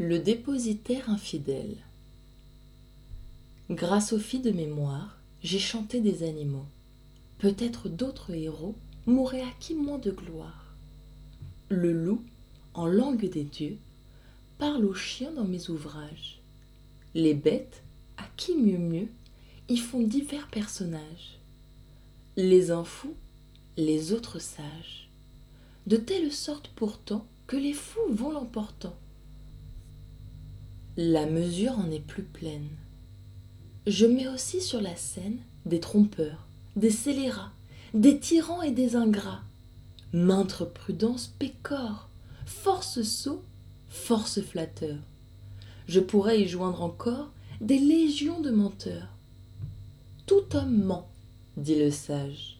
Le dépositaire infidèle. Grâce aux filles de mémoire, j'ai chanté des animaux. Peut-être d'autres héros m'auraient acquis moins de gloire. Le loup, en langue des dieux, parle aux chiens dans mes ouvrages. Les bêtes, à qui mieux mieux, y font divers personnages. Les uns fous, les autres sages. De telle sorte pourtant que les fous vont l'emportant. La mesure en est plus pleine. Je mets aussi sur la scène des trompeurs, des scélérats, des tyrans et des ingrats. Maintes prudence pécore, force sot, force flatteur. Je pourrais y joindre encore des légions de menteurs. Tout homme ment, dit le sage.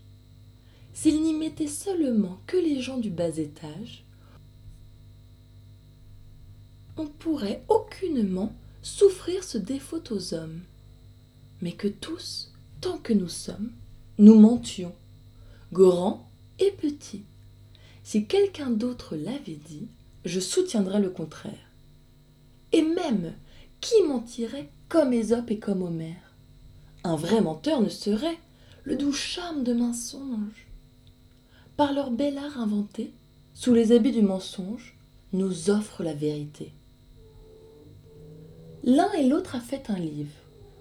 S'il n'y mettait seulement que les gens du bas étage, on pourrait aucunement souffrir ce défaut aux hommes, mais que tous, tant que nous sommes, nous mentions, grands et petits. Si quelqu'un d'autre l'avait dit, je soutiendrais le contraire. Et même, qui mentirait comme Ésope et comme Homère? Un vrai menteur ne serait le doux charme de mensonge. Par leur bel art inventé, sous les habits du mensonge, nous offrent la vérité. L'un et l'autre a fait un livre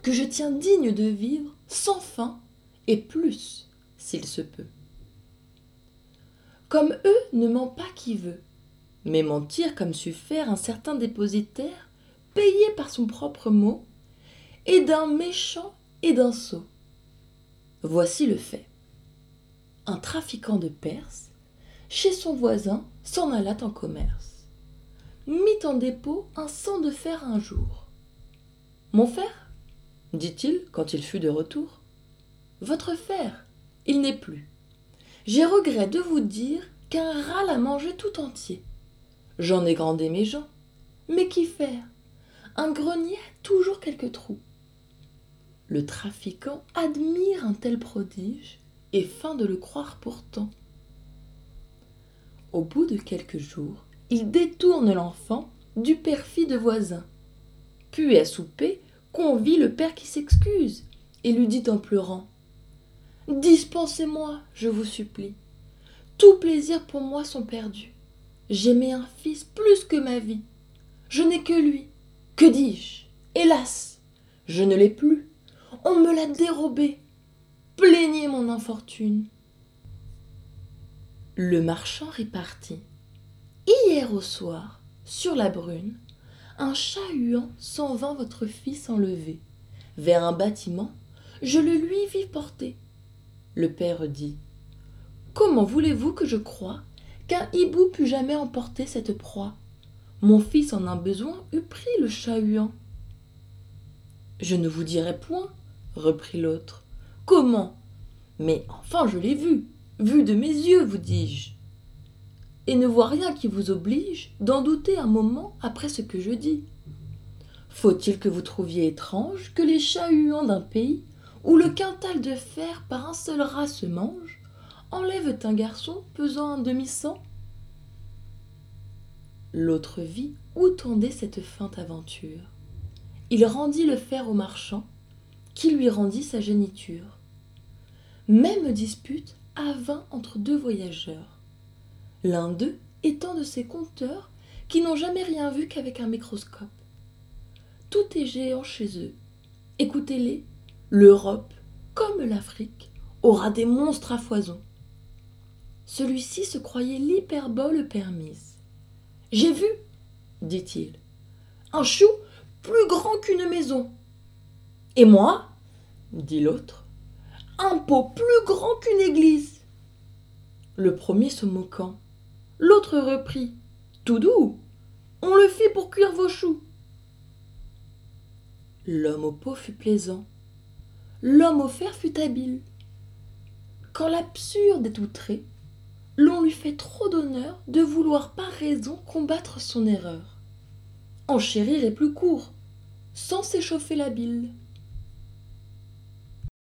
que je tiens digne de vivre sans fin et plus s'il se peut. Comme eux ne ment pas qui veut, mais mentir comme su faire un certain dépositaire payé par son propre mot, et d'un méchant et d'un sot. Voici le fait. Un trafiquant de Perse, chez son voisin, s'en alla en commerce. Mit en dépôt un sang de fer un jour. Mon fer dit-il quand il fut de retour. Votre fer, il n'est plus. J'ai regret de vous dire qu'un rat l'a mangé tout entier. J'en ai grandé mes gens. Mais qu'y faire? Un grenier a toujours quelques trous. Le trafiquant admire un tel prodige et feint de le croire pourtant. Au bout de quelques jours, il détourne l'enfant du perfide voisin puis à souper, qu'on vit le père qui s'excuse, et lui dit en pleurant Dispensez-moi, je vous supplie. Tout plaisir pour moi sont perdus. J'aimais un fils plus que ma vie. Je n'ai que lui. Que dis-je? Hélas Je ne l'ai plus. On me l'a dérobé. Plaignez mon infortune. Le marchand repartit. Hier au soir, sur la brune, un chat-huant s'en vint votre fils enlever. Vers un bâtiment je le lui vis porter. Le père dit comment voulez-vous que je croie qu'un hibou pût jamais emporter cette proie? Mon fils en un besoin eût pris le chat-huant je ne vous dirai point reprit l'autre comment mais enfin je l'ai vu vu de mes yeux vous dis-je et ne vois rien qui vous oblige d'en douter un moment après ce que je dis. Faut-il que vous trouviez étrange que les chats-huants d'un pays où le quintal de fer par un seul rat se mange enlèvent un garçon pesant un demi-cent? L'autre vit où tendait cette feinte aventure. Il rendit le fer au marchand, qui lui rendit sa géniture. Même dispute vint entre deux voyageurs l'un d'eux étant de ces conteurs qui n'ont jamais rien vu qu'avec un microscope. Tout est géant chez eux. Écoutez-les, l'Europe, comme l'Afrique, aura des monstres à foison. Celui-ci se croyait l'hyperbole permise. J'ai vu, dit-il, un chou plus grand qu'une maison. Et moi, dit l'autre, un pot plus grand qu'une église. Le premier se moquant. L'autre reprit Tout doux On le fit pour cuire vos choux. L'homme au pot fut plaisant. L'homme au fer fut habile. Quand l'absurde est outré, l'on lui fait trop d'honneur de vouloir par raison combattre son erreur. Enchérir est plus court, sans s'échauffer la bile.